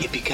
Yippee